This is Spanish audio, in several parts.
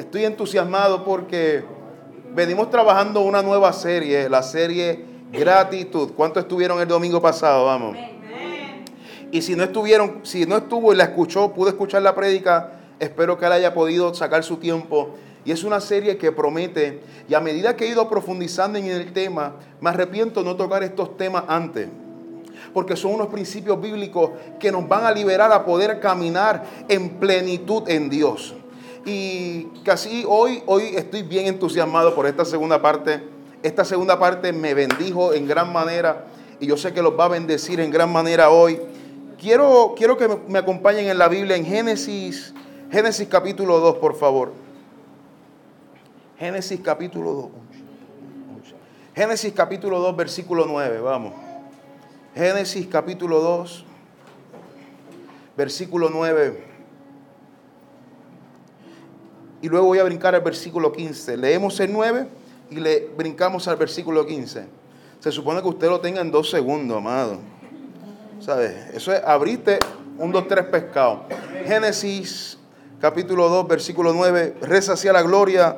Estoy entusiasmado porque venimos trabajando una nueva serie, la serie Gratitud. ¿Cuánto estuvieron el domingo pasado? Vamos. Y si no estuvieron, si no estuvo y la escuchó, pudo escuchar la prédica, espero que él haya podido sacar su tiempo. Y es una serie que promete, y a medida que he ido profundizando en el tema, me arrepiento no tocar estos temas antes porque son unos principios bíblicos que nos van a liberar a poder caminar en plenitud en Dios. Y casi hoy, hoy estoy bien entusiasmado por esta segunda parte. Esta segunda parte me bendijo en gran manera y yo sé que los va a bendecir en gran manera hoy. Quiero, quiero que me acompañen en la Biblia en Génesis, Génesis capítulo 2, por favor. Génesis capítulo 2. Génesis capítulo 2, versículo 9, vamos. Génesis capítulo 2, versículo 9. Y luego voy a brincar al versículo 15. Leemos el 9 y le brincamos al versículo 15. Se supone que usted lo tenga en dos segundos, amado. ¿Sabes? Eso es abrirte un, dos, tres pescados. Génesis capítulo 2, versículo 9. Reza hacia la gloria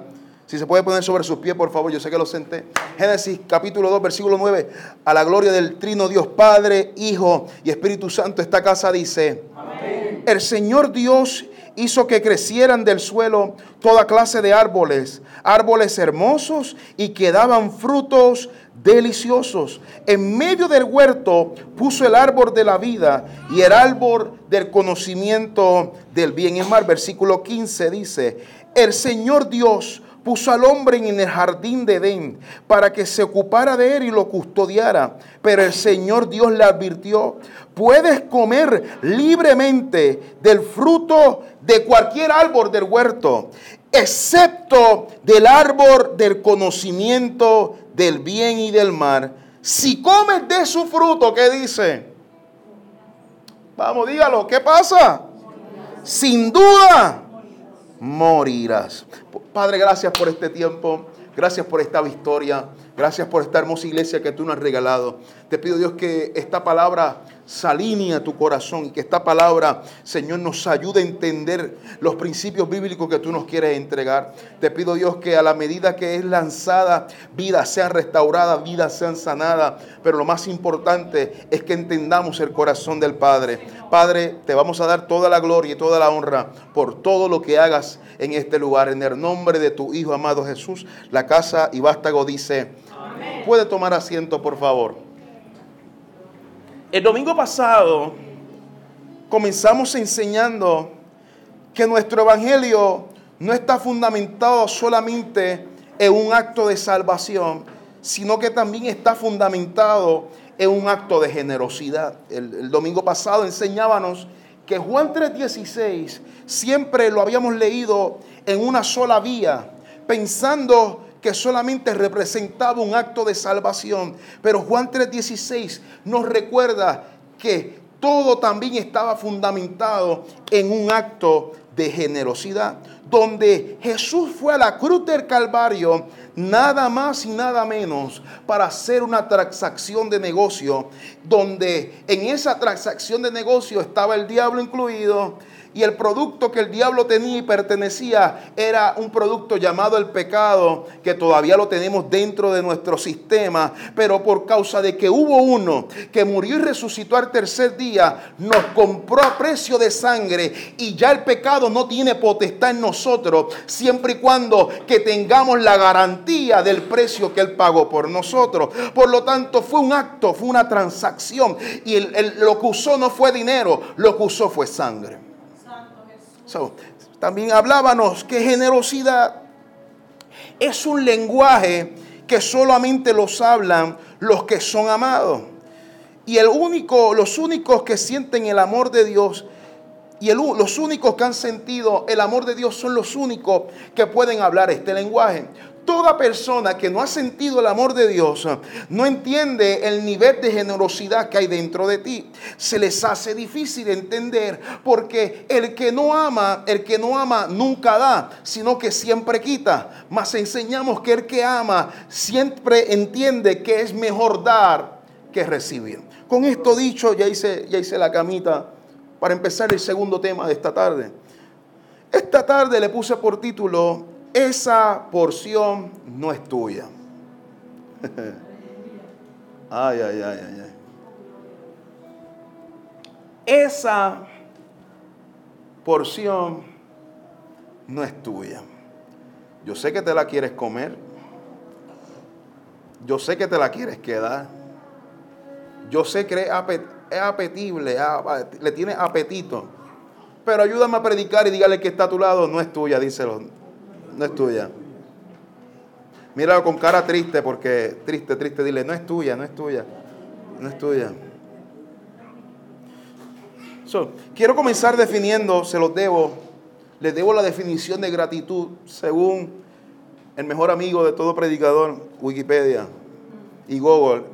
si se puede poner sobre sus pies, por favor, yo sé que lo senté. Génesis capítulo 2, versículo 9. A la gloria del trino Dios Padre, Hijo y Espíritu Santo, esta casa dice, Amén. el Señor Dios hizo que crecieran del suelo toda clase de árboles, árboles hermosos y que daban frutos deliciosos. En medio del huerto puso el árbol de la vida y el árbol del conocimiento del bien y mal. Versículo 15 dice, el Señor Dios puso al hombre en el jardín de Edén para que se ocupara de él y lo custodiara. Pero el Señor Dios le advirtió, puedes comer libremente del fruto de cualquier árbol del huerto, excepto del árbol del conocimiento del bien y del mal. Si comes de su fruto, ¿qué dice? Vamos, dígalo, ¿qué pasa? Sin duda morirás. Padre, gracias por este tiempo. Gracias por esta victoria. Gracias por esta hermosa iglesia que tú nos has regalado. Te pido Dios que esta palabra a tu corazón y que esta palabra, Señor, nos ayude a entender los principios bíblicos que tú nos quieres entregar. Te pido, Dios, que a la medida que es lanzada, vidas sean restauradas, vidas sean sanadas. Pero lo más importante es que entendamos el corazón del Padre. Padre, te vamos a dar toda la gloria y toda la honra por todo lo que hagas en este lugar. En el nombre de tu Hijo amado Jesús, la casa y vástago dice, puede tomar asiento, por favor. El domingo pasado comenzamos enseñando que nuestro evangelio no está fundamentado solamente en un acto de salvación, sino que también está fundamentado en un acto de generosidad. El, domingo pasado enseñábamos que Juan 3:16 siempre lo habíamos leído en una sola vía, pensando que solamente representaba un acto de salvación. Pero Juan 3:16 nos recuerda que todo también estaba fundamentado en un acto de generosidad, donde Jesús fue a la cruz del Calvario nada más y nada menos para hacer una transacción de negocio, donde en esa transacción de negocio estaba el diablo incluido, y el producto que el diablo tenía y pertenecía era un producto llamado el pecado, que todavía lo tenemos dentro de nuestro sistema, pero por causa de que hubo uno que murió y resucitó al tercer día, nos compró a precio de sangre y ya el pecado no tiene potestad en nosotros, siempre y cuando que tengamos la garantía del precio que él pagó por nosotros. Por lo tanto, fue un acto, fue una transacción y lo que usó no fue dinero, lo que usó fue sangre también hablábamos que generosidad es un lenguaje que solamente los hablan los que son amados. Y el único, los únicos que sienten el amor de Dios y los únicos que han sentido el amor de Dios son los únicos que pueden hablar este lenguaje. Toda persona que no ha sentido el amor de Dios no entiende el nivel de generosidad que hay dentro de ti. Se les hace difícil entender porque el que no ama, el que no ama nunca da, sino que siempre quita. Mas enseñamos que el que ama siempre entiende que es mejor dar que recibir. Con esto dicho, ya hice, ya hice la camita para empezar el segundo tema de esta tarde. Esta tarde le puse por título, esa porción no es tuya. ay, ay, ay, ay, ay. Esa porción no es tuya. Yo sé que te la quieres comer. Yo sé que te la quieres quedar. Yo sé que es apetible, le tiene apetito. Pero ayúdame a predicar y dígale que está a tu lado, no es tuya, díselo. No es tuya. Míralo con cara triste, porque triste, triste, dile, no es tuya, no es tuya, no es tuya. quiero comenzar definiendo, se los debo, les debo la definición de gratitud según el mejor amigo de todo predicador, Wikipedia y Google.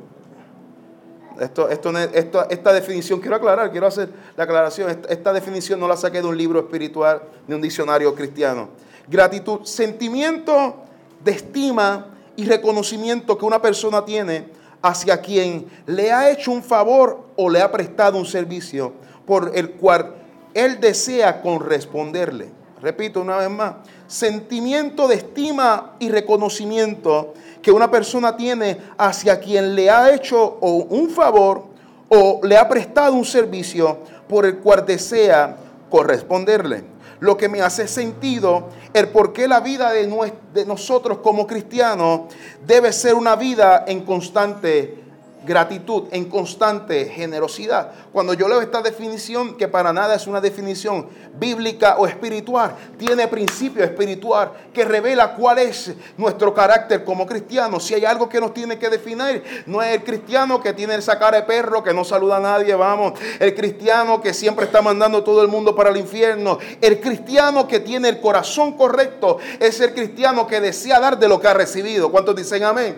Esto, esto, esta definición, quiero aclarar, quiero hacer la aclaración, esta, esta definición no la saqué de un libro espiritual, de un diccionario cristiano. Gratitud, sentimiento de estima y reconocimiento que una persona tiene hacia quien le ha hecho un favor o le ha prestado un servicio por el cual él desea corresponderle. Repito una vez más, sentimiento de estima y reconocimiento que una persona tiene hacia quien le ha hecho un favor o le ha prestado un servicio por el cual desea corresponderle. Lo que me hace sentido el por qué la vida de, de nosotros como cristianos debe ser una vida en constante gratitud, en constante generosidad. Cuando yo leo esta definición, que para nada es una definición bíblica o espiritual, tiene principio espiritual que revela cuál es nuestro carácter como cristianos. Si hay algo que nos tiene que definir, no es el cristiano que tiene esa cara de perro, que no saluda a nadie, vamos. El cristiano que siempre está mandando todo el mundo para el infierno. El cristiano que tiene el corazón correcto es el cristiano que desea dar de lo que ha recibido. ¿Cuántos dicen amén?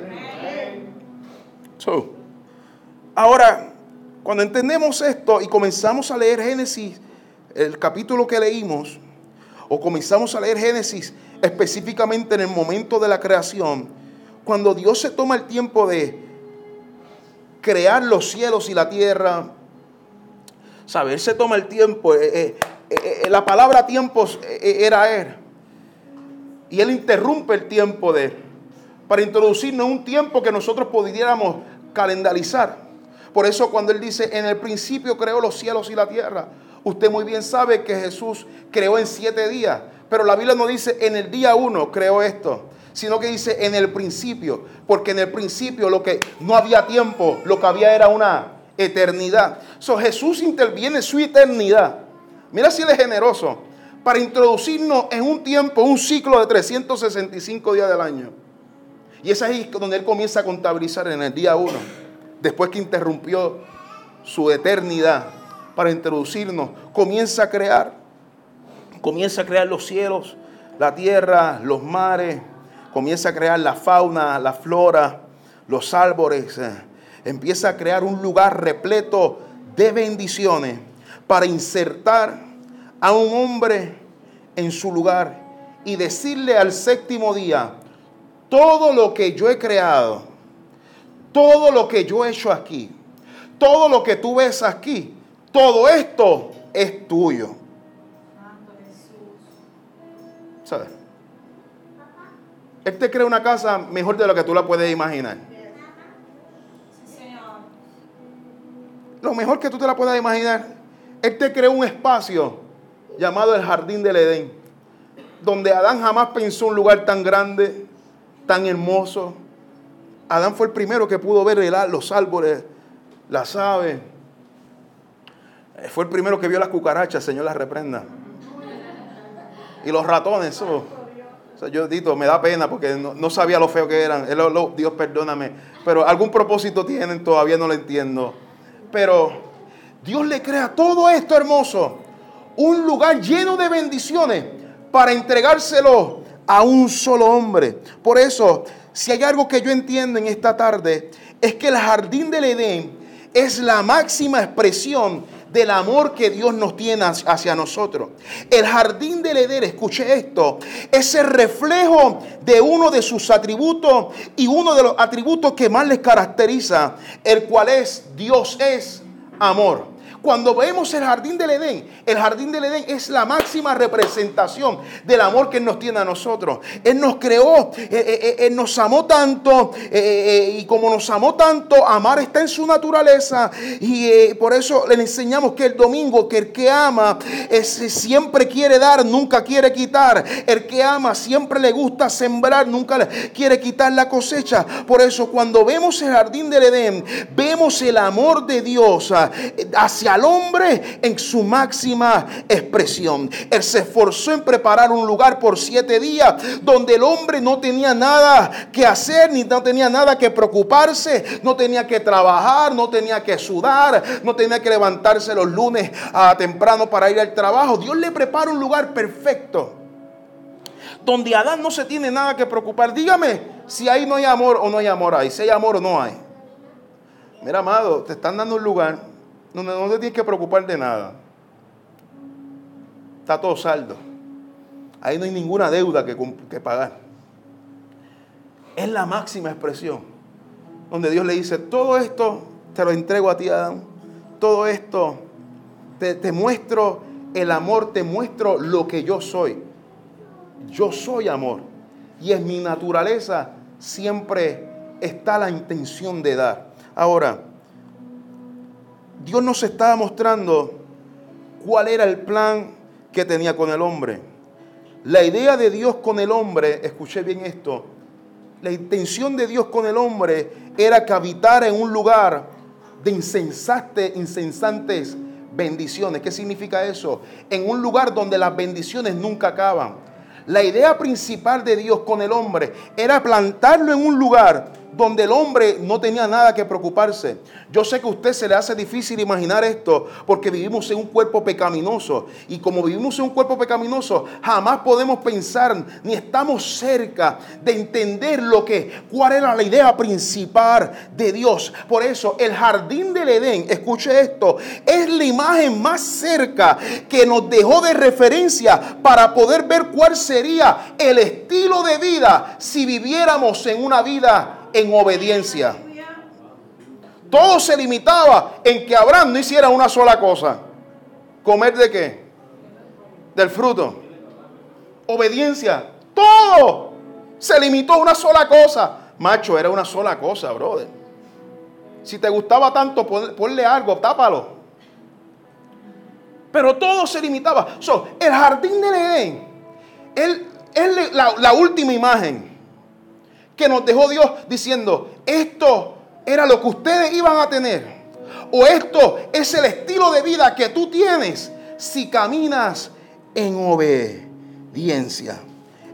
So, Ahora, cuando entendemos esto y comenzamos a leer Génesis, el capítulo que leímos, o comenzamos a leer Génesis específicamente en el momento de la creación, cuando Dios se toma el tiempo de crear los cielos y la tierra, saber, se toma el tiempo, eh, eh, eh, la palabra tiempo era Él, y Él interrumpe el tiempo de para introducirnos un tiempo que nosotros pudiéramos calendarizar. Por eso cuando Él dice, en el principio creó los cielos y la tierra, usted muy bien sabe que Jesús creó en siete días. Pero la Biblia no dice, en el día uno creó esto, sino que dice, en el principio. Porque en el principio lo que no había tiempo, lo que había era una eternidad. So, Jesús interviene su eternidad. Mira si Él es generoso. Para introducirnos en un tiempo, un ciclo de 365 días del año. Y es ahí donde Él comienza a contabilizar en el día uno después que interrumpió su eternidad para introducirnos, comienza a crear, comienza a crear los cielos, la tierra, los mares, comienza a crear la fauna, la flora, los árboles, eh, empieza a crear un lugar repleto de bendiciones para insertar a un hombre en su lugar y decirle al séptimo día, todo lo que yo he creado, todo lo que yo he hecho aquí, todo lo que tú ves aquí, todo esto es tuyo. ¿Sabes? Él te crea una casa mejor de lo que tú la puedes imaginar. Lo mejor que tú te la puedas imaginar. Él te creó un espacio llamado el Jardín del Edén, donde Adán jamás pensó un lugar tan grande, tan hermoso, Adán fue el primero que pudo ver los árboles, las aves. Eh, fue el primero que vio las cucarachas, Señor las reprenda. Y los ratones, eso. yo dito, me da pena porque no, sabía lo feo que eran. Dios perdóname. Pero algún propósito tienen, todavía no lo entiendo. Pero Dios le crea todo esto hermoso. Un lugar lleno de bendiciones para entregárselo a un solo hombre. Por eso si hay algo que yo entiendo en esta tarde, es que el jardín del Edén es la máxima expresión del amor que Dios nos tiene hacia nosotros. El jardín del Edén, escuche esto, es el reflejo de uno de sus atributos y uno de los atributos que más les caracteriza, el cual es Dios es amor. Cuando vemos el jardín del Edén, el jardín del Edén es la máxima representación del amor que Él nos tiene a nosotros. Él nos creó, eh, eh, eh, Él nos amó tanto y como nos amó tanto, amar está en su naturaleza y por eso le enseñamos que el domingo, que el que ama es, siempre quiere dar, nunca quiere quitar. El que ama siempre le gusta sembrar, nunca quiere quitar la cosecha. Por eso cuando vemos el jardín del Edén, vemos el amor de Dios hacia el hombre en su máxima expresión. Él se esforzó en preparar un lugar por siete días donde el hombre no tenía nada que hacer, ni no tenía nada que preocuparse, no tenía que trabajar, no tenía que sudar, no tenía que levantarse los lunes a temprano para ir al trabajo. Dios le prepara un lugar perfecto donde Adán no se tiene nada que preocupar. Dígame si ahí no hay amor o no hay amor ahí, si hay amor o no hay. Mira, amado, te están dando un lugar donde no te tienes que preocupar de nada. Está todo saldo. Ahí no hay ninguna deuda que, que pagar. Es la máxima expresión. Donde Dios le dice, todo esto te lo entrego a ti, Adán. Todo esto te, te muestro el amor, te muestro lo que yo soy. Yo soy amor. Y en mi naturaleza siempre está la intención de dar. Ahora, Dios nos estaba mostrando cuál era el plan que tenía con el hombre. La idea de Dios con el hombre, escuché bien esto, la intención de Dios con el hombre era que habitara en un lugar de insensates, insensantes bendiciones. ¿Qué significa eso? En un lugar donde las bendiciones nunca acaban. La idea principal de Dios con el hombre era plantarlo en un lugar donde el hombre no tenía nada que preocuparse. Yo sé que a usted se le hace difícil imaginar esto porque vivimos en un cuerpo pecaminoso. Y como vivimos en un cuerpo pecaminoso, jamás podemos pensar ni estamos cerca de entender lo que, cuál era la idea principal de Dios. Por eso el jardín del Edén, escuche esto, es la imagen más cerca que nos dejó de referencia para poder ver cuál sería el estilo de vida si viviéramos en una vida en obediencia. Todo se limitaba en que Abraham no hiciera una sola cosa. ¿Comer de qué? Del fruto. Obediencia. Todo se limitó a una sola cosa. Macho, era una sola cosa, brother. Si te gustaba tanto, ponle algo, tápalo. Pero todo se limitaba. el jardín de Edén es la última imagen que nos dejó Dios diciendo, esto era lo que ustedes iban a tener. O esto es el estilo de vida que tú tienes si caminas en obediencia.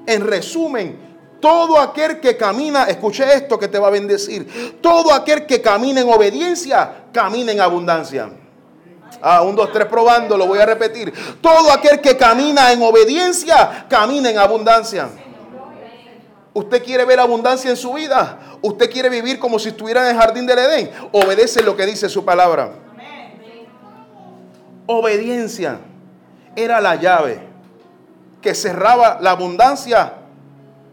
En resumen, todo aquel que camina, escuche esto que te va a bendecir. Todo aquel que camina en obediencia, camina en abundancia. Ah, un, dos, tres probando, lo voy a repetir. Todo aquel que camina en obediencia, camina en abundancia. Usted quiere ver abundancia en su vida. Usted quiere vivir como si estuviera en el jardín del Edén. Obedece lo que dice su palabra. Obediencia era la llave que cerraba la abundancia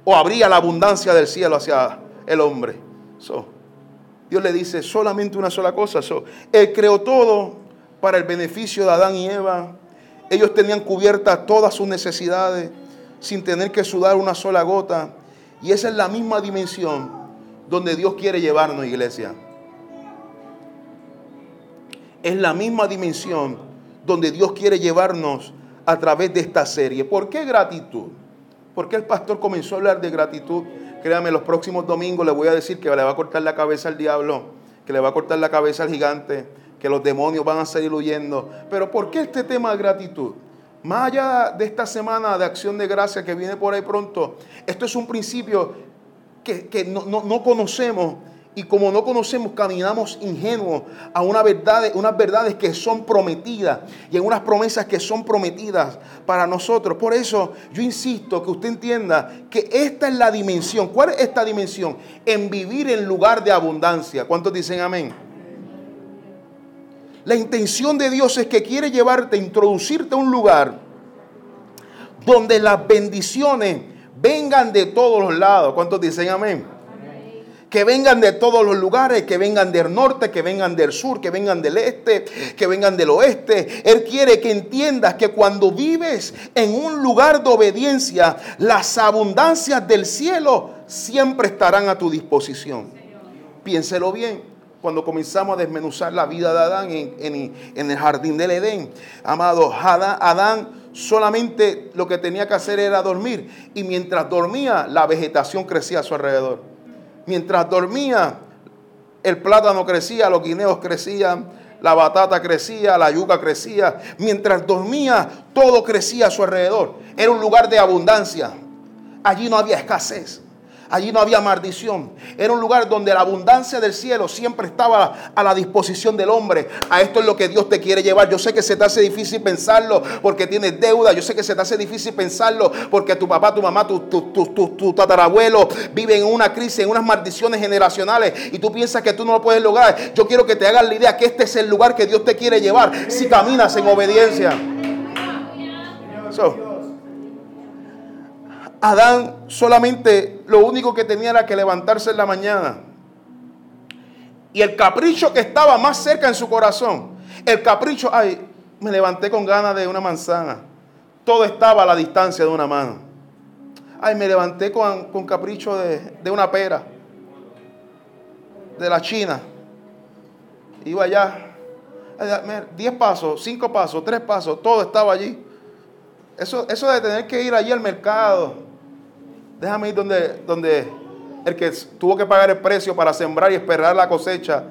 o abría la abundancia del cielo hacia el hombre. Dios le dice solamente una sola cosa. él creó todo para el beneficio de Adán y Eva. Ellos tenían cubiertas todas sus necesidades sin tener que sudar una sola gota. Y esa es la misma dimensión donde Dios quiere llevarnos, iglesia. Es la misma dimensión donde Dios quiere llevarnos a través de esta serie. ¿Por qué gratitud? ¿Por qué el pastor comenzó a hablar de gratitud? Créame, los próximos domingos le voy a decir que le va a cortar la cabeza al diablo, que le va a cortar la cabeza al gigante, que los demonios van a seguir huyendo. Pero ¿por qué este tema de gratitud? Más allá de esta semana de acción de gracia que viene por ahí pronto, esto es un principio que, no, conocemos y como no conocemos, caminamos ingenuos a una verdad, unas verdades que son prometidas y en unas promesas que son prometidas para nosotros. Por eso yo insisto que usted entienda que esta es la dimensión. ¿Cuál es esta dimensión? En vivir en lugar de abundancia. ¿Cuántos dicen amén? La intención de Dios es que quiere llevarte, introducirte a un lugar donde las bendiciones vengan de todos los lados. ¿Cuántos dicen amén? que vengan de todos los lugares, que vengan del norte, que vengan del sur, que vengan del este, que vengan del oeste. Él quiere que entiendas que cuando vives en un lugar de obediencia, las abundancias del cielo siempre estarán a tu disposición. Piénselo bien cuando comenzamos a desmenuzar la vida de Adán en, el jardín del Edén. Amado, Adán, Adán solamente lo que tenía que hacer era dormir. Y mientras dormía, la vegetación crecía a su alrededor. Mientras dormía, el plátano crecía, los guineos crecían, la batata crecía, la yuca crecía. Mientras dormía, todo crecía a su alrededor. Era un lugar de abundancia. Allí no había escasez. Allí no había maldición. Era un lugar donde la abundancia del cielo siempre estaba a la disposición del hombre. A esto es lo que Dios te quiere llevar. Yo sé que se te hace difícil pensarlo porque tienes deuda. Yo sé que se te hace difícil pensarlo porque tu papá, tu mamá, tu, tu, tatarabuelo viven en una crisis, en unas maldiciones generacionales y tú piensas que tú no lo puedes lograr. Yo quiero que te hagas la idea que este es el lugar que Dios te quiere llevar si caminas en obediencia. Adán solamente lo único que tenía era que levantarse en la mañana. Y el capricho que estaba más cerca en su corazón, el capricho, ay, me levanté con ganas de una manzana. Todo estaba a la distancia de una mano. Ay, me levanté con, con capricho de, de una pera, de la China. Iba allá, diez pasos, cinco pasos, tres pasos, todo estaba allí. Eso, eso de tener que ir allí al mercado, Déjame ir donde, donde el que tuvo que pagar el precio para sembrar y esperar la cosecha.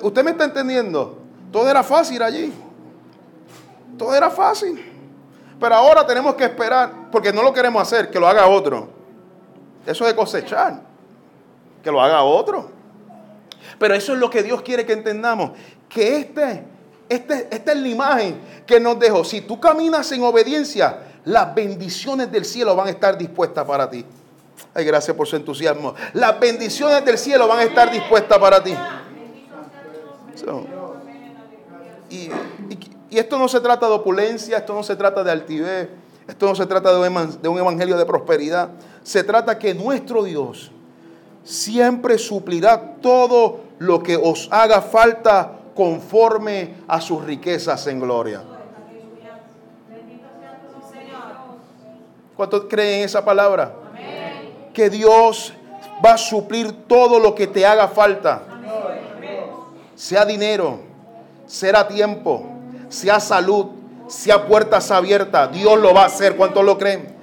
¿Usted me está entendiendo? Todo era fácil allí. Todo era fácil. Pero ahora tenemos que esperar, porque no lo queremos hacer, que lo haga otro. Eso de cosechar, que lo haga otro. Pero eso es lo que Dios quiere que entendamos. Que este, este, esta es la imagen que nos dejó. Si tú caminas en obediencia, las bendiciones del cielo van a estar dispuestas para ti. Ay, gracias por su entusiasmo. Las bendiciones del cielo van a estar dispuestas para ti. y, esto no se trata de opulencia, esto no se trata de altivez, esto no se trata de un evangelio de prosperidad. Se trata que nuestro Dios siempre suplirá todo lo que os haga falta conforme a sus riquezas en gloria. ¿Cuántos creen en esa palabra? Que Dios va a suplir todo lo que te haga falta. Sea dinero, sea tiempo, sea salud, sea puertas abiertas. Dios lo va a hacer. ¿Cuántos lo creen?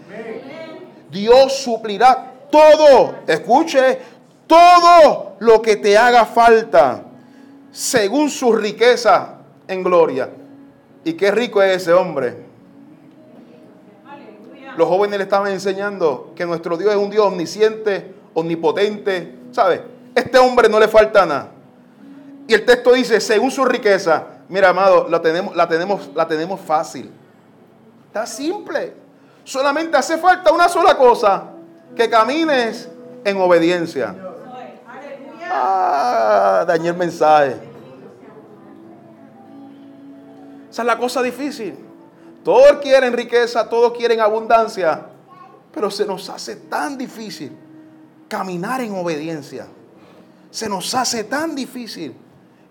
Dios suplirá todo. Escuche, todo lo que te haga falta según su riqueza en gloria. Y qué rico es ese hombre los jóvenes le estaban enseñando que nuestro Dios es un Dios omnisciente, omnipotente, ¿sabe? Este hombre no le falta nada. Y el texto dice, según su riqueza, mira, amado, la tenemos, la tenemos, la tenemos fácil. Está simple. Solamente hace falta una sola cosa, que camines en obediencia. Ah, dañé el mensaje. Esa es la cosa difícil. Todos quieren riqueza, todos quieren abundancia, pero se nos hace tan difícil caminar en obediencia. Se nos hace tan difícil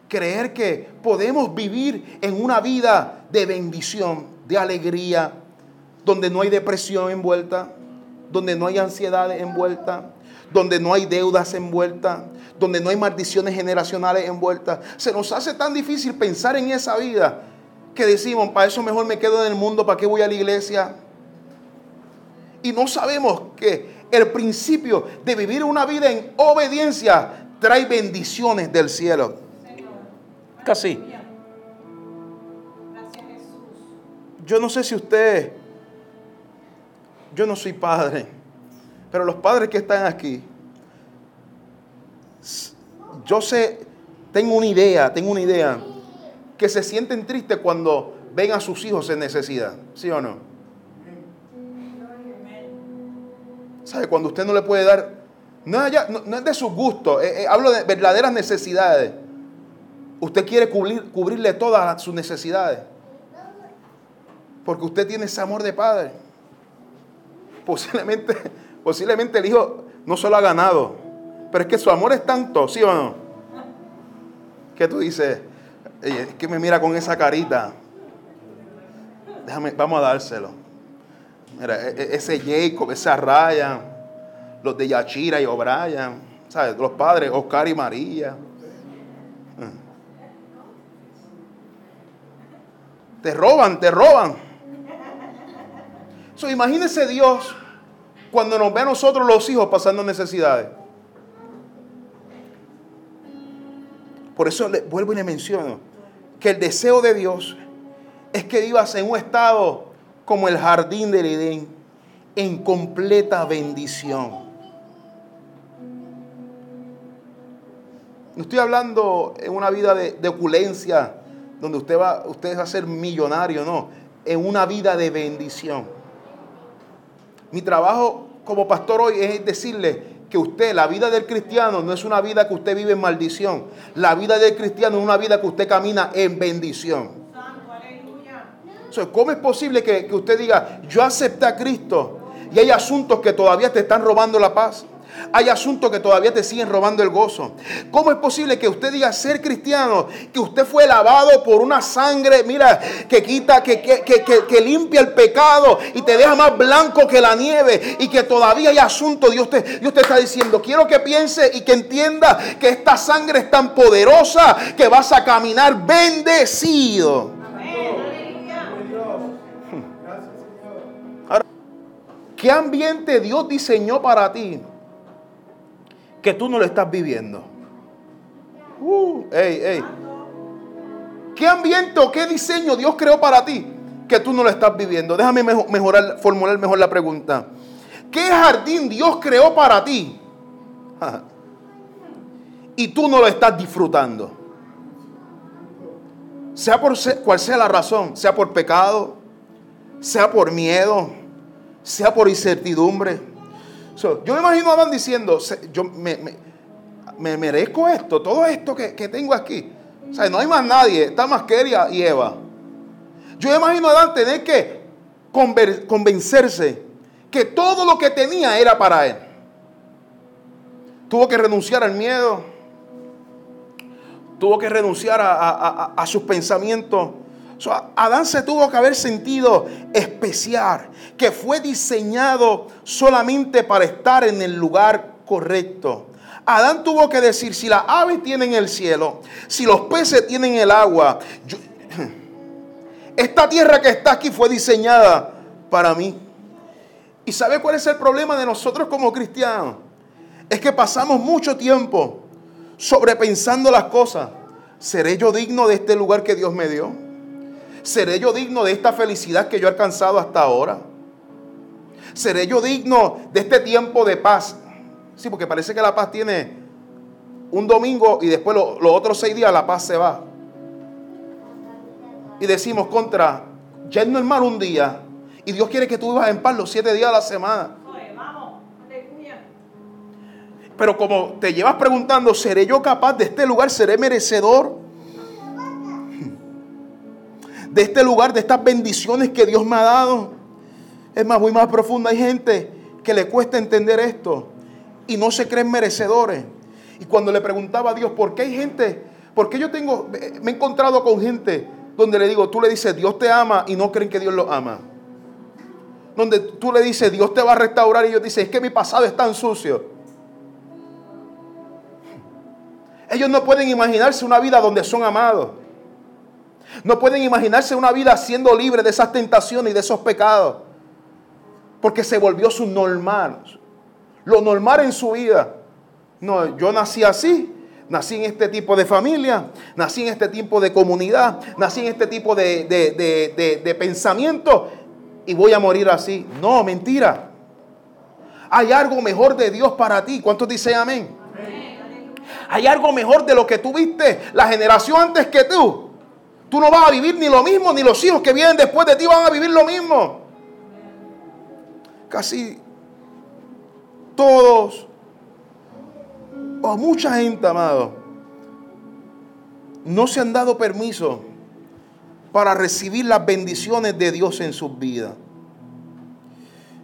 creer que podemos vivir en una vida de bendición, de alegría, donde no hay depresión envuelta, donde no hay ansiedad envuelta, donde no hay deudas envueltas, donde no hay maldiciones generacionales envueltas. Se nos hace tan difícil pensar en esa vida que decimos, para eso mejor me quedo en el mundo, ¿para qué voy a la iglesia? Y no sabemos que el principio de vivir una vida en obediencia trae bendiciones del cielo. Casi. Yo no sé si usted, yo no soy padre, pero los padres que están aquí, yo sé, tengo una idea, tengo una idea que se sienten tristes cuando ven a sus hijos en necesidad. ¿Sí o no? ¿Sabe? Cuando usted no le puede dar, no es, de su gusto, eh, eh, hablo de verdaderas necesidades. Usted quiere cubrir, cubrirle todas sus necesidades. Porque usted tiene ese amor de padre. Posiblemente, posiblemente el hijo no solo ha ganado, Pero es que su amor es tanto, ¿sí o no? Que tú dices, es que me mira con esa carita. Déjame, vamos a dárselo. Mira, e, e, ese Jacob, esa Ryan, los de Yachira y O'Brien, ¿sabes? Los padres, Oscar y María. Te roban, te roban. So, imagínese Dios cuando nos ve a nosotros los hijos pasando necesidades. Por eso le, vuelvo y le menciono que el deseo de Dios es que vivas en un estado como el jardín del Edén, en completa bendición. No estoy hablando en una vida de, de opulencia, donde usted va, usted va a ser millonario, no, en una vida de bendición. Mi trabajo como pastor hoy es decirle que usted, la vida del cristiano no es una vida que usted vive en maldición. La vida del cristiano es una vida que usted camina en bendición. ¿Cómo es posible que, que usted diga, yo acepté a Cristo y hay asuntos que todavía te están robando la paz? Hay asuntos que todavía te siguen robando el gozo. ¿Cómo es posible que usted diga ser cristiano, que usted fue lavado por una sangre, mira, que quita, que, que, limpia el pecado y te deja más blanco que la nieve y que todavía hay asuntos? Dios te, Dios te está diciendo, quiero que piense y que entienda que esta sangre es tan poderosa que vas a caminar bendecido. Ahora, ¿qué ambiente Dios diseñó para ti? Que tú no lo estás viviendo. Uh, ¿Qué ambiente o qué diseño Dios creó para ti que tú no lo estás viviendo? Déjame mejorar, formular mejor la pregunta. ¿Qué jardín Dios creó para ti? y tú no lo estás disfrutando. Sea por cual sea la razón, sea por pecado, sea por miedo, sea por incertidumbre yo me imagino a Adán diciendo, yo me, merezco esto, todo esto que, tengo aquí. O sea, no hay más nadie, está más Keria y Eva. Yo me imagino a Adán tener que convencerse que todo lo que tenía era para él. Tuvo que renunciar al miedo, tuvo que renunciar a, a sus pensamientos Adán se tuvo que haber sentido especial, que fue diseñado solamente para estar en el lugar correcto. Adán tuvo que decir, si las aves tienen el cielo, si los peces tienen el agua, esta tierra que está aquí fue diseñada para mí. ¿Y sabe cuál es el problema de nosotros como cristianos? Es que pasamos mucho tiempo sobrepensando las cosas. ¿Seré yo digno de este lugar que Dios me dio? ¿Seré yo digno de esta felicidad que yo he alcanzado hasta ahora? ¿Seré yo digno de este tiempo de paz? Sí, porque parece que la paz tiene un domingo y después los otros seis días la paz se va. Y decimos contra, ya es normal un día y Dios quiere que tú vivas en paz los siete días de la semana. Pero como te llevas preguntando, ¿seré yo capaz de este lugar? ¿Seré merecedor? De este lugar, de estas bendiciones que Dios me ha dado. Es más, muy más profunda. Hay gente que le cuesta entender esto y no se creen merecedores. Y cuando le preguntaba a Dios, ¿por qué hay gente? ¿Por qué yo tengo, me he encontrado con gente donde le digo, tú le dices, Dios te ama y no creen que Dios lo ama? Donde tú le dices, Dios te va a restaurar y ellos dicen, es que mi pasado es tan sucio. Ellos no pueden imaginarse una vida donde son amados. No pueden imaginarse una vida siendo libre de esas tentaciones y de esos pecados. Porque se volvió su normal. Lo normal en su vida. No, yo nací así. Nací en este tipo de familia. Nací en este tipo de comunidad. Nací en este tipo de, de pensamiento. Y voy a morir así. No, mentira. Hay algo mejor de Dios para ti. ¿Cuántos dicen amén? Hay algo mejor de lo que tuviste la generación antes que tú. Tú no vas a vivir ni lo mismo, ni los hijos que vienen después de ti van a vivir lo mismo. Casi todos, o mucha gente, amado, no se han dado permiso para recibir las bendiciones de Dios en sus vidas.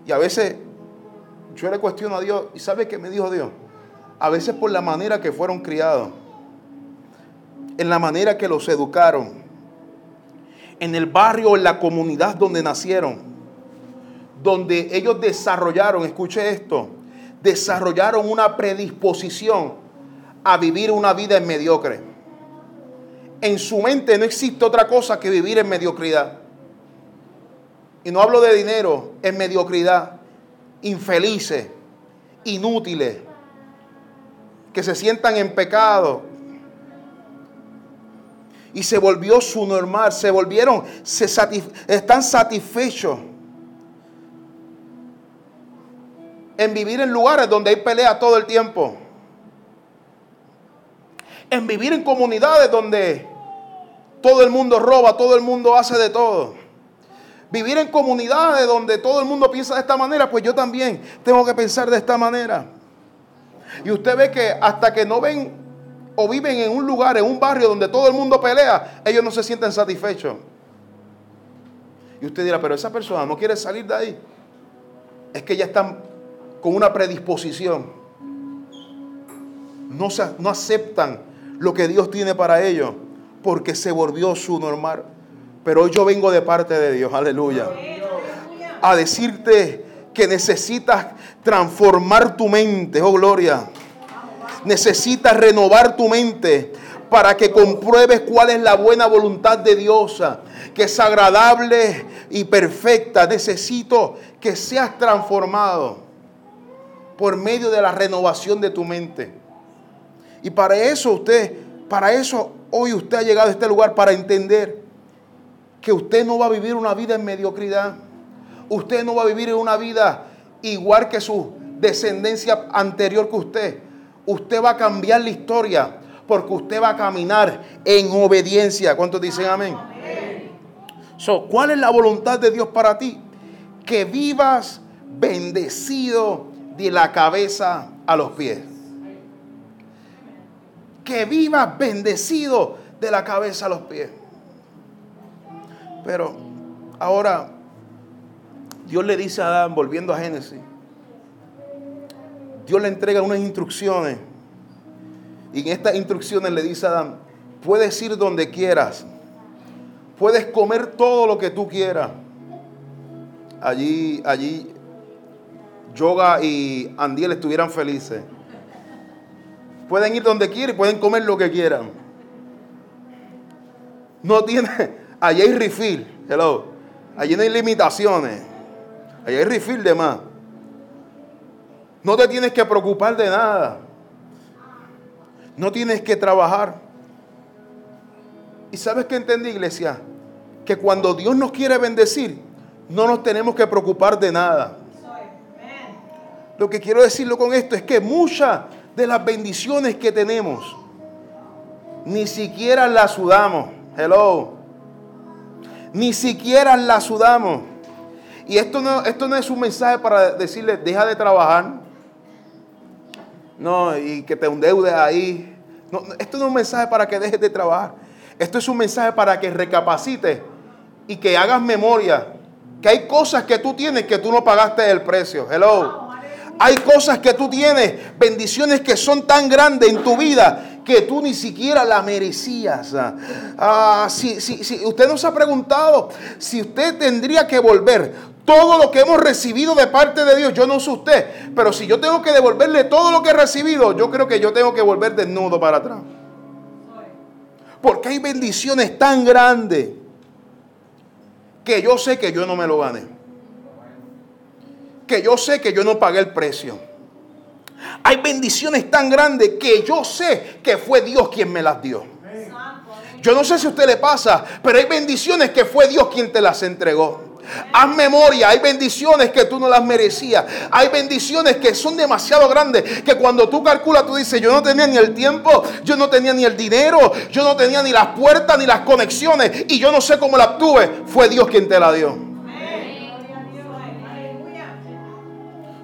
Y a veces yo le cuestiono a Dios, ¿y sabe qué me dijo Dios? A veces por la manera que fueron criados, en la manera que los educaron, en el barrio, en la comunidad donde nacieron, donde ellos desarrollaron, escuche esto, desarrollaron una predisposición a vivir una vida mediocre. En su mente no existe otra cosa que vivir en mediocridad. Y no hablo de dinero, en mediocridad. Infelices, inútiles, que se sientan en pecado. Y se volvió su normal, se volvieron, se están satisfechos en vivir en lugares donde hay pelea todo el tiempo. En vivir en comunidades donde todo el mundo roba, todo el mundo hace de todo. Vivir en comunidades donde todo el mundo piensa de esta manera, pues yo también tengo que pensar de esta manera. Y usted ve que hasta que no ven o viven en un lugar, en un barrio donde todo el mundo pelea, ellos no se sienten satisfechos. Y usted dirá, pero esa persona no quiere salir de ahí. Es que ya están con una predisposición. No, se, no aceptan lo que Dios tiene para ellos porque se volvió su normal. Pero hoy yo vengo de parte de Dios, aleluya, a decirte que necesitas transformar tu mente, oh gloria. Necesitas renovar tu mente para que compruebes cuál es la buena voluntad de Dios, que es agradable y perfecta. Necesito que seas transformado por medio de la renovación de tu mente. Y para eso usted, para eso hoy usted ha llegado a este lugar para entender que usted no va a vivir una vida en mediocridad. Usted no va a vivir una vida igual que su descendencia anterior que usted. Usted va a cambiar la historia porque usted va a caminar en obediencia. ¿Cuántos dicen amén? So, ¿Cuál es la voluntad de Dios para ti? Que vivas bendecido de la cabeza a los pies. Que vivas bendecido de la cabeza a los pies. Pero ahora Dios le dice a Adán, volviendo a Génesis, Dios le entrega unas instrucciones. Y en estas instrucciones le dice a Adán, puedes ir donde quieras. Puedes comer todo lo que tú quieras. Allí, allí Yoga y Andiel estuvieran felices. Pueden ir donde quieran y pueden comer lo que quieran. No tiene, allí hay refill, hello. Allí no hay limitaciones. Allí hay refill de más. No te tienes que preocupar de nada. No tienes que trabajar. ¿Y sabes qué entendí, iglesia? Que cuando Dios nos quiere bendecir, no nos tenemos que preocupar de nada. Lo que quiero decirlo con esto es que muchas de las bendiciones que tenemos ni siquiera las sudamos. Hello. Ni siquiera las sudamos. Y esto no, esto no es un mensaje para decirle, deja de trabajar. No, y que te endeudes ahí. Esto no es un mensaje para que dejes de trabajar. Esto es un mensaje para que recapacites y que hagas memoria. Que hay cosas que tú tienes que tú no pagaste el precio. Hello. Hay cosas que tú tienes, bendiciones que son tan grandes en tu vida que tú ni siquiera la merecías. Ah, si, usted nos ha preguntado si usted tendría que volver todo lo que hemos recibido de parte de Dios, yo no sé usted, pero si yo tengo que devolverle todo lo que he recibido, yo creo que yo tengo que volver desnudo para atrás. Porque hay bendiciones tan grandes que yo sé que yo no me lo gané que yo sé que yo no pagué el precio. Hay bendiciones tan grandes que yo sé que fue Dios quien me las dio. Yo no sé si a usted le pasa, pero hay bendiciones que fue Dios quien te las entregó. Haz memoria, hay bendiciones que tú no las merecías. Hay bendiciones que son demasiado grandes que cuando tú calculas, tú dices, yo no tenía ni el tiempo, yo no tenía ni el dinero, yo no tenía ni las puertas ni las conexiones y yo no sé cómo la obtuve. Fue Dios quien te la dio.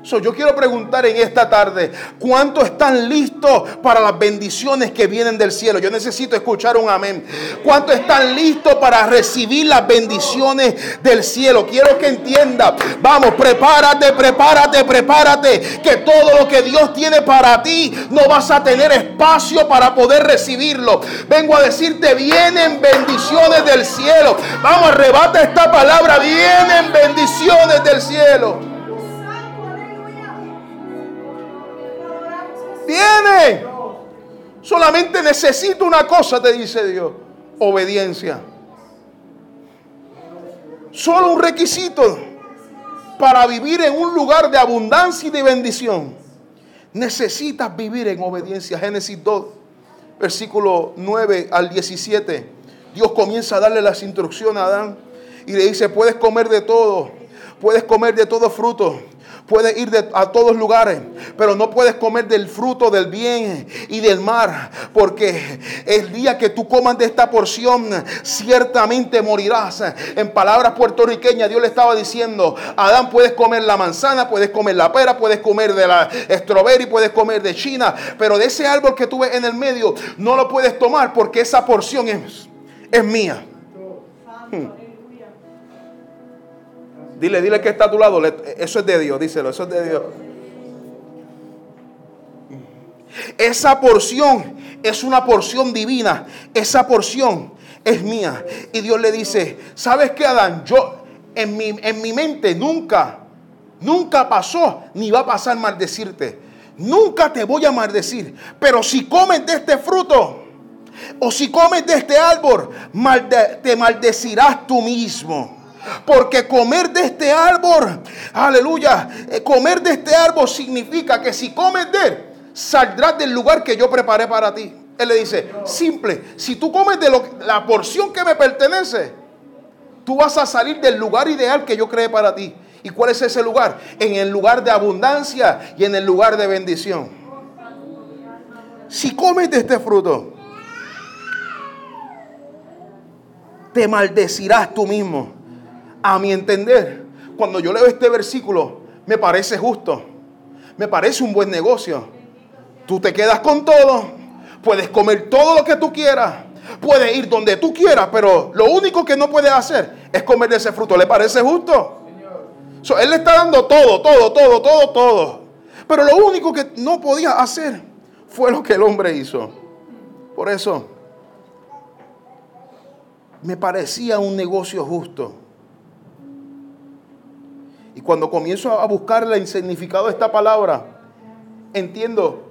Yo quiero preguntar en esta tarde, ¿cuántos están listos para las bendiciones que vienen del cielo? Yo necesito escuchar un amén. ¿Cuántos están listos para recibir las bendiciones del cielo? Quiero que entienda. Vamos, prepárate, prepárate, prepárate. Que todo lo que Dios tiene para ti no vas a tener espacio para poder recibirlo. Vengo a decirte, vienen bendiciones del cielo. Vamos, arrebata esta palabra. Vienen bendiciones del cielo. Solamente necesito una cosa, te dice Dios. Obediencia. Solo un requisito para vivir en un lugar de abundancia y de bendición. Necesitas vivir en obediencia. Génesis 2, versículo 9 al 17. Dios comienza a darle las instrucciones a Adán y le dice, puedes comer de todo, puedes comer de todo fruto, Puedes ir a todos lugares, pero no puedes comer del fruto del bien y del mar, porque el día que tú comas de esta porción, ciertamente morirás. En palabras puertorriqueñas, Dios le estaba diciendo, Adán, puedes comer la manzana, puedes comer la pera, puedes comer de la strawberry, puedes comer de China, pero de ese árbol que tú ves en el medio, no lo puedes tomar porque esa porción es, es mía. Hmm. Dile, dile que está a tu lado. Eso es de Dios, díselo, eso es de Dios. Esa porción es una porción divina. Esa porción es mía. Y Dios le dice, ¿sabes qué, Adán? Yo en mi, en mi mente nunca, nunca pasó ni va a pasar maldecirte. Nunca te voy a maldecir. Pero si comes de este fruto o si comes de este árbol, te maldecirás tú mismo. Porque comer de este árbol, aleluya, eh, comer de este árbol significa que si comes de él, saldrás del lugar que yo preparé para ti. Él le dice, simple, si tú comes de la porción que me pertenece, tú vas a salir del lugar ideal que yo creé para ti. ¿Y cuál es ese lugar? En el lugar de abundancia y en el lugar de bendición. Si comes de este fruto, te maldecirás tú mismo a mi entender, cuando yo leo este versículo, me parece justo. Me parece un buen negocio. Tú te quedas con todo. Puedes comer todo lo que tú quieras. Puedes ir donde tú quieras, pero lo único que no puedes hacer es comer de ese fruto. ¿Le parece justo? él le está dando todo, todo, todo, todo, todo. Pero lo único que no podía hacer fue lo que el hombre hizo. Por eso me parecía un negocio justo. Y cuando comienzo a buscar el significado de esta palabra, entiendo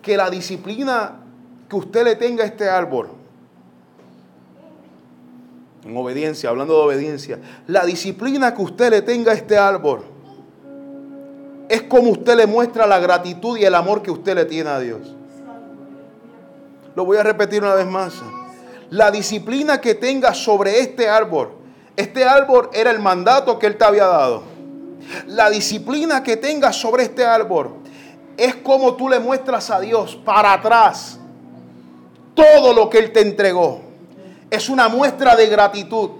que la disciplina que usted le tenga a este árbol, en obediencia, hablando de obediencia, la disciplina que usted le tenga a este árbol, es como usted le muestra la gratitud y el amor que usted le tiene a Dios. Lo voy a repetir una vez más. La disciplina que tenga sobre este árbol, este árbol era el mandato que Él te había dado. La disciplina que tengas sobre este árbol es como tú le muestras a Dios para atrás todo lo que Él te entregó. Es una muestra de gratitud.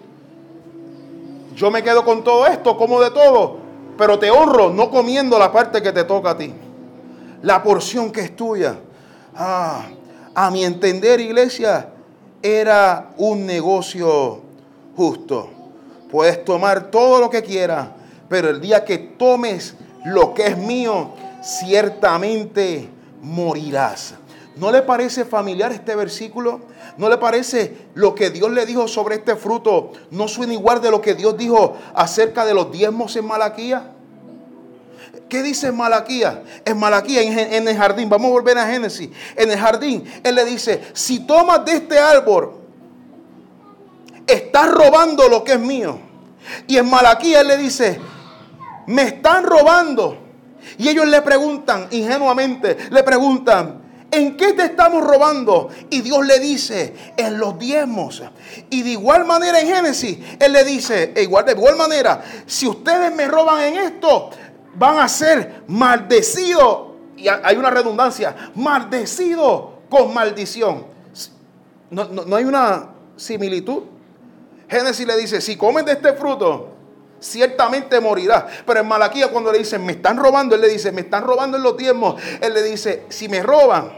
Yo me quedo con todo esto, como de todo, pero te honro no comiendo la parte que te toca a ti. La porción que es tuya. Ah, a mi entender, iglesia, era un negocio justo. Puedes tomar todo lo que quieras pero el día que tomes lo que es mío, ciertamente morirás. ¿No le parece familiar este versículo? ¿No le parece lo que Dios le dijo sobre este fruto? ¿No suena igual de lo que Dios dijo acerca de los diezmos en Malaquía? ¿Qué dice Malaquía? En Malaquía, en, el jardín, vamos a volver a Génesis. En el jardín, Él le dice, si tomas de este árbol, estás robando lo que es mío. Y en Malaquía Él le dice, me están robando. Y ellos le preguntan, ingenuamente, le preguntan, ¿en qué te estamos robando? Y Dios le dice, en los diezmos. Y de igual manera en Génesis, Él le dice, e igual, de igual manera, si ustedes me roban en esto, van a ser maldecidos. Y hay una redundancia, maldecidos con maldición. No, no hay una similitud. Génesis le dice, si comen de este fruto, ciertamente morirá. Pero en Malaquía cuando le dicen, me están robando, él le dice, me están robando en los diezmos. Él le dice, si me roban,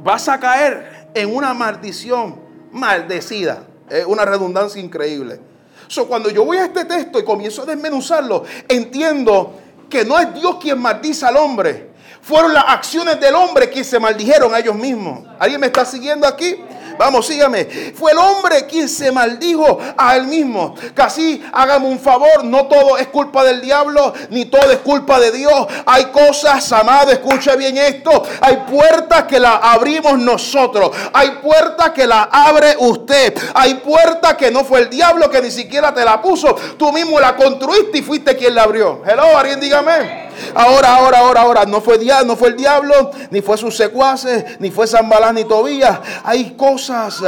vas a caer en una maldición maldecida. Es una redundancia increíble. So, cuando yo voy a este texto y comienzo a desmenuzarlo, entiendo que no es Dios quien maldice al hombre. Fueron las acciones del hombre que se maldijeron a ellos mismos. ¿Alguien me está siguiendo aquí? Vamos, sígame. Fue el hombre quien se maldijo a él mismo. Casi hágame un favor, no todo es culpa del diablo, ni todo es culpa de Dios. Hay cosas, amado, escucha bien esto. Hay puertas que las abrimos nosotros. Hay puertas que las abre usted. Hay puertas que no fue el diablo que ni siquiera te la puso. Tú mismo la construiste y fuiste quien la abrió. Hello, alguien dígame. Ahora, ahora, ahora, ahora. No fue, no fue el diablo, ni fue sus secuaces, ni fue Balán ni Tobías. Hay cosas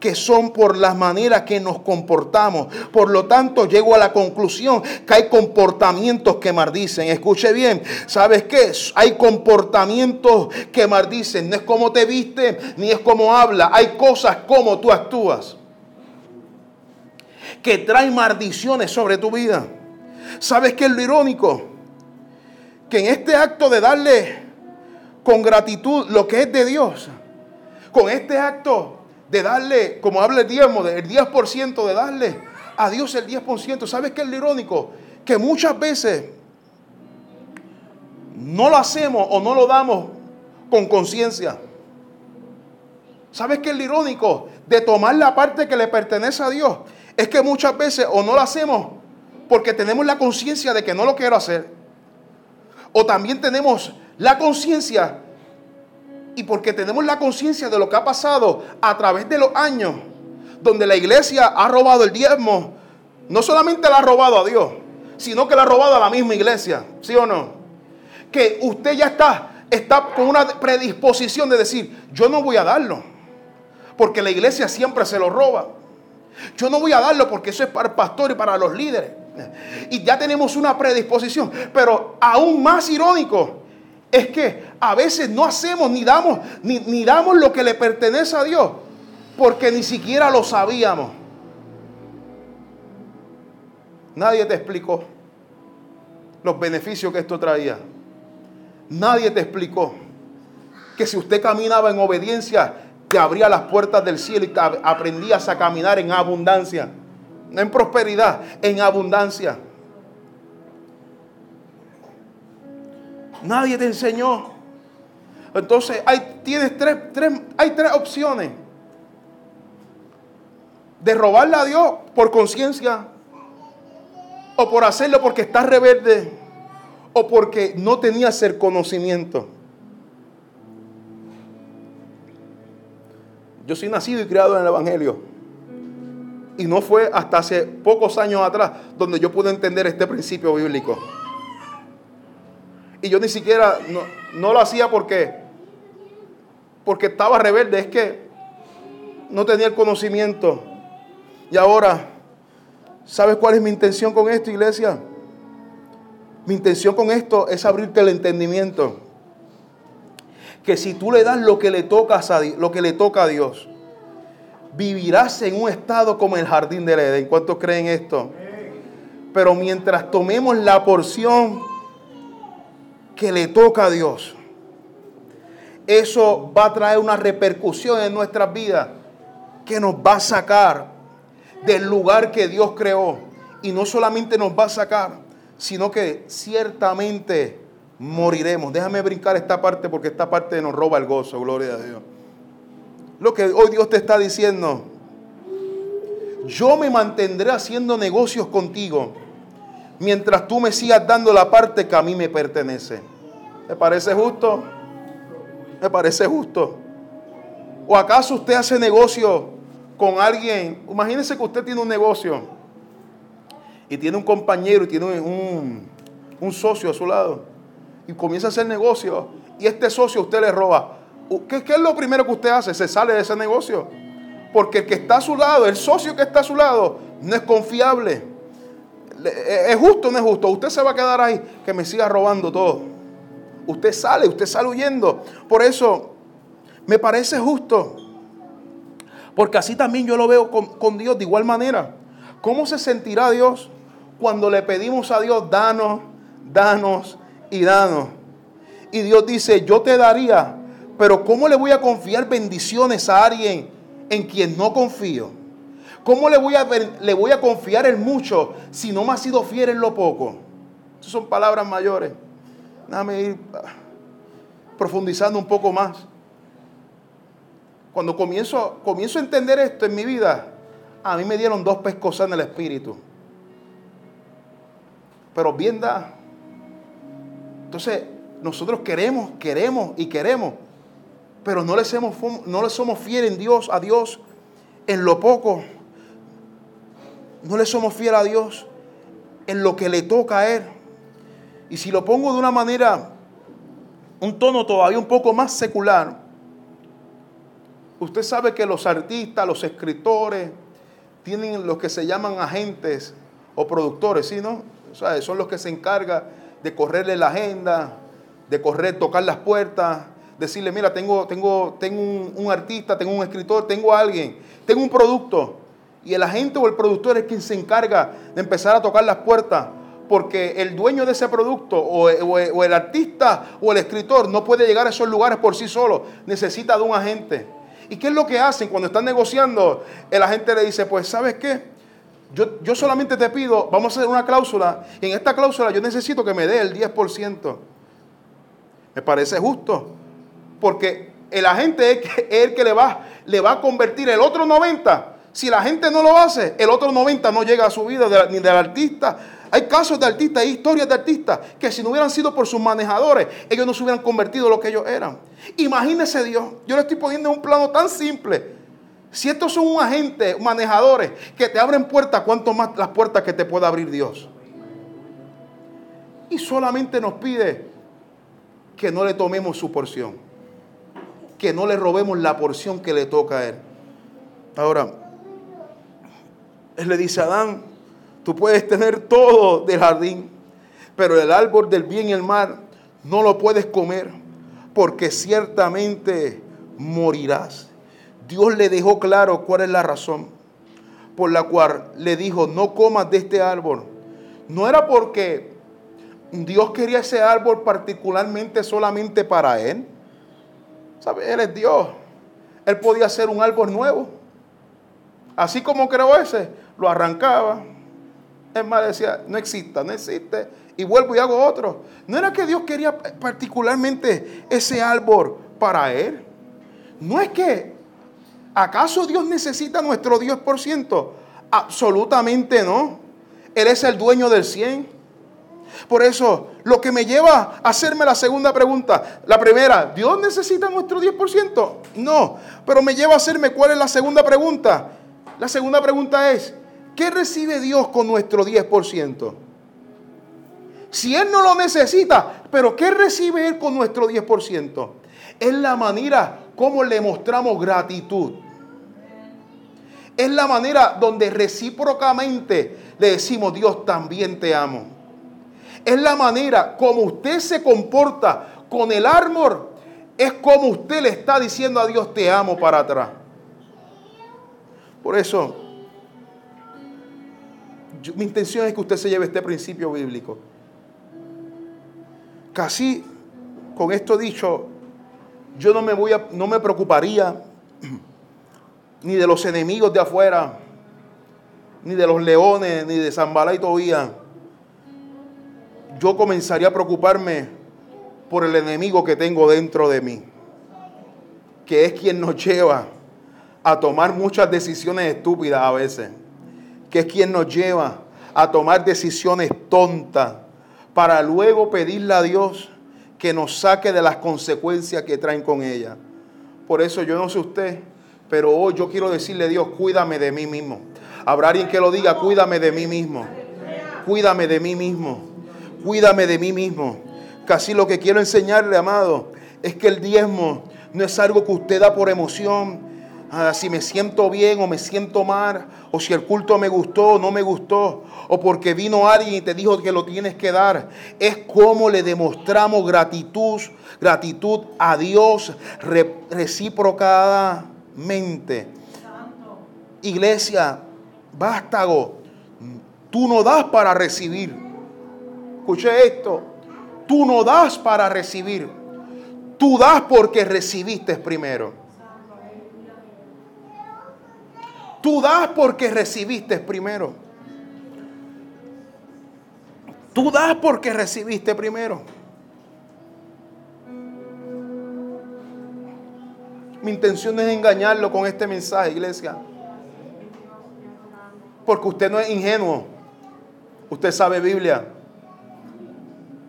que son por las maneras que nos comportamos. Por lo tanto, llego a la conclusión que hay comportamientos que maldicen. Escuche bien, ¿sabes qué? Hay comportamientos que maldicen. No es como te viste, ni es como habla. Hay cosas como tú actúas que traen maldiciones sobre tu vida. ¿Sabes qué es lo irónico? Que en este acto de darle con gratitud lo que es de Dios, con este acto de darle, como habla el diezmo, el 10% de darle a Dios el 10%, ¿sabes qué es lo irónico? Que muchas veces no lo hacemos o no lo damos con conciencia. ¿Sabes qué es lo irónico? De tomar la parte que le pertenece a Dios. Es que muchas veces o no lo hacemos porque tenemos la conciencia de que no lo quiero hacer o también tenemos la conciencia, y porque tenemos la conciencia de lo que ha pasado a través de los años, donde la iglesia ha robado el diezmo, no solamente la ha robado a Dios, sino que la ha robado a la misma iglesia, ¿sí o no? Que usted ya está, está con una predisposición de decir, yo no voy a darlo, porque la iglesia siempre se lo roba. Yo no voy a darlo porque eso es para el pastor y para los líderes. Y ya tenemos una predisposición. Pero aún más irónico es que a veces no hacemos ni damos, ni, damos lo que le pertenece a Dios. Porque ni siquiera lo sabíamos. Nadie te explicó los beneficios que esto traía. Nadie te explicó que si usted caminaba en obediencia, te abría las puertas del cielo y aprendías a caminar en abundancia en prosperidad, en abundancia. Nadie te enseñó. Entonces hay, tienes tres, hay tres opciones. De robarle a Dios por conciencia. O por hacerlo porque estás rebelde. O porque no tenías el conocimiento. Yo soy nacido y criado en el Evangelio. Y no fue hasta hace pocos años atrás donde yo pude entender este principio bíblico. Y yo ni siquiera, no, lo hacía porque, porque estaba rebelde, es que no tenía el conocimiento. Y ahora, ¿sabes cuál es mi intención con esto, iglesia? Mi intención con esto es abrirte el entendimiento. Que si tú le das lo que le toca a, lo que le toca a Dios, vivirás en un estado como el jardín del Edén. ¿Cuántos creen esto? Pero mientras tomemos la porción que le toca a Dios, eso va a traer una repercusión en nuestras vidas que nos va a sacar del lugar que Dios creó. Y no solamente nos va a sacar, sino que ciertamente moriremos. Déjame brincar esta parte porque esta parte nos roba el gozo, gloria a Dios lo que hoy Dios te está diciendo. Yo me mantendré haciendo negocios contigo mientras tú me sigas dando la parte que a mí me pertenece. ¿Me parece justo? ¿Me parece justo? ¿O acaso usted hace negocio con alguien? Imagínese que usted tiene un negocio y tiene un compañero y tiene un, un socio a su lado y comienza a hacer negocio y este socio usted le roba. ¿Qué, es lo primero que usted hace? Se sale de ese negocio. Porque el que está a su lado, el socio que está a su lado, no es confiable. E, ¿Es justo o no es justo? Usted se va a quedar ahí que me siga robando todo. Usted sale, usted sale huyendo. Por eso me parece justo. Porque así también yo lo veo con, con Dios de igual manera. ¿Cómo se sentirá Dios cuando le pedimos a Dios, danos, danos y danos. Y Dios dice, yo te daría, pero ¿cómo le voy a confiar bendiciones a alguien en quien no confío? ¿Cómo le voy a, le voy a confiar en mucho si no me ha sido fiel en lo poco? Esas son palabras mayores. Déjame ir ah, profundizando un poco más. Cuando comienzo, comienzo a entender esto en mi vida, a mí me dieron dos pescosas en el espíritu. Pero bien da. Entonces, nosotros queremos, queremos y queremos, pero no le somos, no le somos fieles en Dios, a Dios en lo poco no le somos fieles a Dios en lo que le toca a Él. Y si lo pongo de una manera, un tono todavía un poco más secular, usted sabe que los artistas, los escritores, tienen lo que se llaman agentes o productores, ¿sí, no? O sea, son los que se encargan de correrle la agenda, de correr, tocar las puertas, decirle, mira, tengo, tengo, tengo un, artista, tengo un escritor, tengo a alguien, tengo un producto y el agente o el productor es quien se encarga de empezar a tocar las puertas. Porque el dueño de ese producto o, el artista o el escritor no puede llegar a esos lugares por sí solo. Necesita de un agente. ¿Y qué es lo que hacen cuando están negociando? El agente le dice, pues sabes qué, yo, yo, solamente te pido, vamos a hacer una cláusula, y en esta cláusula yo necesito que me dé el 10%. Me parece justo, porque el agente es, el que le va, le va a convertir el otro 90 si la gente no lo hace, el otro 90 no llega a su vida ni del artista. Hay casos de artistas, hay historias de artistas que si no hubieran sido por sus manejadores, ellos no se hubieran convertido en lo que ellos eran. Imagínese Dios, yo le estoy poniendo en un plano tan simple. Si estos son un agente, manejadores que te abren puertas, ¿cuánto más las puertas que te pueda abrir Dios? Y solamente nos pide que no le tomemos su porción, que no le robemos la porción que le toca a Él. Ahora, él le dice a Adán, tú puedes tener todo del jardín, pero el árbol del bien y el mal no lo puedes comer, porque ciertamente morirás. Dios le dejó claro cuál es la razón por la cual le dijo, no comas de este árbol. No era porque Dios quería ese árbol particularmente solamente para él. Él es Dios. Él podía hacer un árbol nuevo. Así como creó ese, lo arrancaba. Es más, decía, no exista, no existe. Y vuelvo y hago otro. No era que Dios quería particularmente ese árbol para él. No es que, ¿acaso Dios necesita nuestro 10%? Absolutamente no. Él es el dueño del 100. Por eso, lo que me lleva a hacerme la segunda pregunta, la primera, ¿Dios necesita nuestro 10%? No, pero me lleva a hacerme cuál es la segunda pregunta. La segunda pregunta es, ¿qué recibe Dios con nuestro 10%? Si Él no lo necesita, pero ¿qué recibe Él con nuestro 10%? Es la manera como le mostramos gratitud. Es la manera donde recíprocamente le decimos, Dios también te amo. Es la manera como usted se comporta con el árbol. Es como usted le está diciendo a Dios, te amo para atrás. Por eso, mi intención es que usted se lleve este principio bíblico. Casi con esto dicho, yo no me voy a, no me preocuparía ni de los enemigos de afuera, ni de los leones, ni de Zambala y Tobía. Yo comenzaría a preocuparme por el enemigo que tengo dentro de mí, que es quien nos lleva a tomar muchas decisiones estúpidas a veces, que es quien nos lleva a tomar decisiones tontas para luego pedirle a Dios que nos saque de las consecuencias que traen con ella. Por eso yo no sé usted, pero hoy yo quiero decirle a Dios, cuídame de mí mismo. Habrá alguien que lo diga, cuídame de mí mismo. Cuídame de mí mismo. Cuídame de mí mismo. Casi lo que quiero enseñarle, amado, es que el diezmo no es algo que usted da por emoción, Ah, si me siento bien o me siento mal, o si el culto me gustó o no me gustó, o porque vino alguien y te dijo que lo tienes que dar. Es como le demostramos gratitud, gratitud a Dios recíprocamente. Iglesia, vástago, Tú no das para recibir. Escuche esto. Tú no das para recibir. Tú das porque recibiste primero. Tú das porque recibiste primero. Tú das porque recibiste primero. Mi intención es engañarlo con este mensaje, iglesia. Porque usted no es ingenuo. Usted sabe Biblia.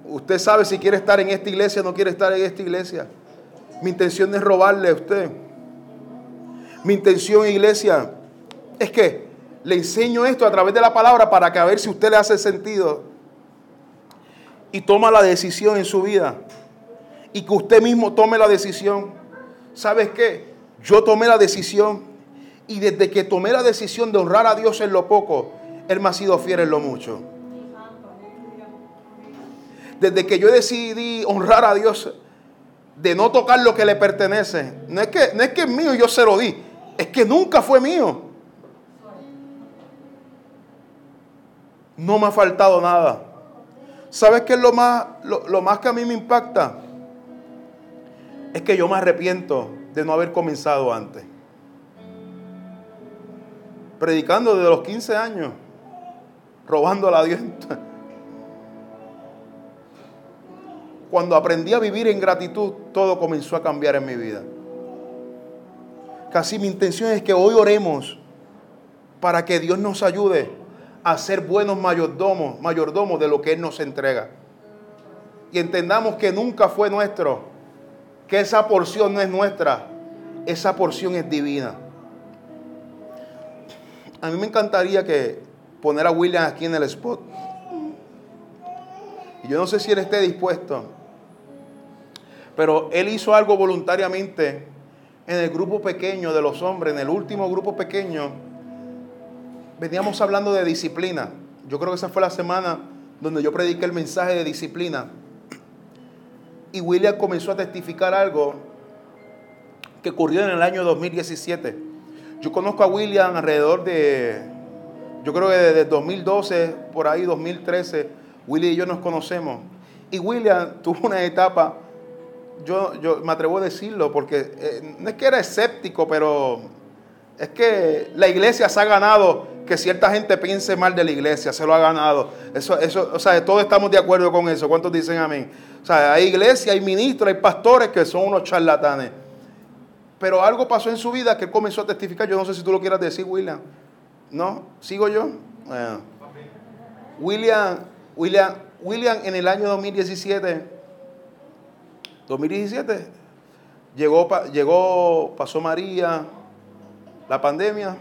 Usted sabe si quiere estar en esta iglesia o no quiere estar en esta iglesia. Mi intención es robarle a usted. Mi intención, iglesia, es que le enseño esto a través de la palabra para que a ver si usted le hace sentido y toma la decisión en su vida. Y que usted mismo tome la decisión. ¿Sabes qué? Yo tomé la decisión y desde que tomé la decisión de honrar a Dios en lo poco, Él me ha sido fiel en lo mucho. Desde que yo decidí honrar a Dios, de no tocar lo que le pertenece, no es que, no es que es mío y yo se lo di, es que nunca fue mío. No me ha faltado nada. ¿Sabes qué es lo más, lo, lo más que a mí me impacta? Es que yo me arrepiento de no haber comenzado antes. Predicando desde los 15 años, robando a Dios. Cuando aprendí a vivir en gratitud, todo comenzó a cambiar en mi vida. Casi mi intención es que hoy oremos para que Dios nos ayude a ser buenos mayordomos, mayordomos de lo que Él nos entrega. Y entendamos que nunca fue nuestro, que esa porción no es nuestra, esa porción es divina. A mí me encantaría que poner a William aquí en el spot. Y yo no sé si él esté dispuesto. Pero él hizo algo voluntariamente en el grupo pequeño de los hombres, en el último grupo pequeño. Veníamos hablando de disciplina. Yo creo que esa fue la semana donde yo prediqué el mensaje de disciplina. Y William comenzó a testificar algo que ocurrió en el año 2017. Yo conozco a William alrededor de, yo creo que desde 2012, por ahí 2013, William y yo nos conocemos. Y William tuvo una etapa yo, yo me atrevo a decirlo porque eh, no es que era escéptico, pero es que la iglesia se ha ganado que cierta gente piense mal de la iglesia, se lo ha ganado. Eso, eso, o sea, todos estamos de acuerdo con eso. ¿Cuántos dicen amén? O sea, hay iglesia, hay ministros, hay pastores que son unos charlatanes. Pero algo pasó en su vida que él comenzó a testificar. Yo no sé si tú lo quieras decir, William. ¿No? ¿Sigo yo? William, William, William en el año 2017 2017 llegó, llegó, pasó María, la pandemia.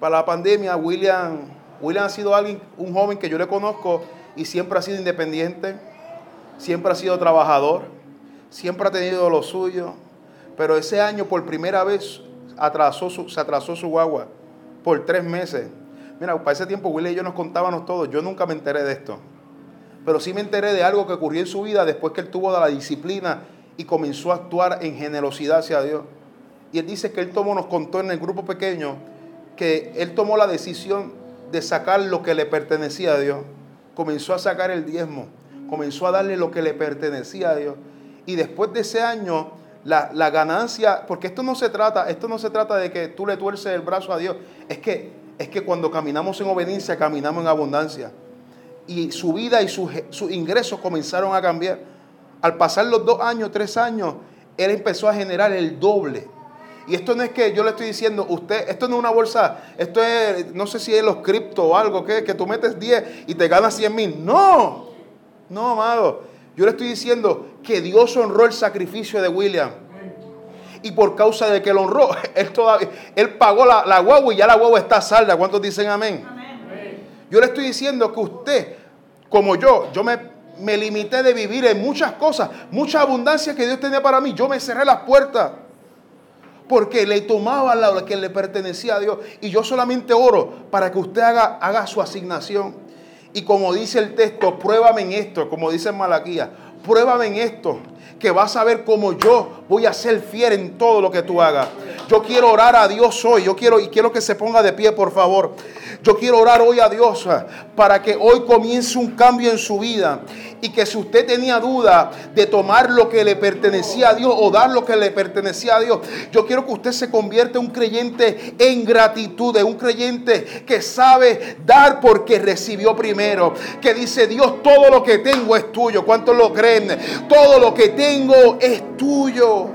Para la pandemia, William, William ha sido alguien, un joven que yo le conozco y siempre ha sido independiente, siempre ha sido trabajador, siempre ha tenido lo suyo. Pero ese año, por primera vez, se atrasó su guagua por tres meses. Mira, para ese tiempo William y yo nos contábamos todo. Yo nunca me enteré de esto pero sí me enteré de algo que ocurrió en su vida después que él tuvo la disciplina y comenzó a actuar en generosidad hacia Dios. Y él dice que él tomó, nos contó en el grupo pequeño, que él tomó la decisión de sacar lo que le pertenecía a Dios. Comenzó a sacar el diezmo, comenzó a darle lo que le pertenecía a Dios. Y después de ese año, la, la, ganancia, porque esto no se trata, esto no se trata de que tú le tuerces el brazo a Dios, es que, es que cuando caminamos en obediencia, caminamos en abundancia y su vida y sus su ingresos comenzaron a cambiar. Al pasar los dos años, tres años, él empezó a generar el doble. Y esto no es que yo le estoy diciendo, usted, esto no es una bolsa, esto es, no sé si es los cripto o algo, que, que tú metes 10 y te ganas 100 mil. No, no, amado. Yo le estoy diciendo que Dios honró el sacrificio de William. Y por causa de que lo honró, él, todavía, él pagó la, la guagua y ya la guagua está salda. ¿Cuántos dicen amén? Yo le estoy diciendo que usted, como yo, yo me, me limité de vivir en muchas cosas, mucha abundancia que Dios tenía para mí. Yo me cerré las puertas porque le tomaba lo que le pertenecía a Dios. Y yo solamente oro para que usted haga, haga su asignación. Y como dice el texto, pruébame en esto, como dice en Malaquía, pruébame en esto, que vas a ver cómo yo voy a ser fiel en todo lo que tú hagas. Yo quiero orar a Dios hoy. Yo quiero y quiero que se ponga de pie, por favor. Yo quiero orar hoy a Dios eh, para que hoy comience un cambio en su vida y que si usted tenía duda de tomar lo que le pertenecía a Dios o dar lo que le pertenecía a Dios, yo quiero que usted se convierta en un creyente en gratitud, en un creyente que sabe dar porque recibió primero, que dice Dios, todo lo que tengo es tuyo. ¿Cuántos lo creen? Todo lo que tengo es tuyo.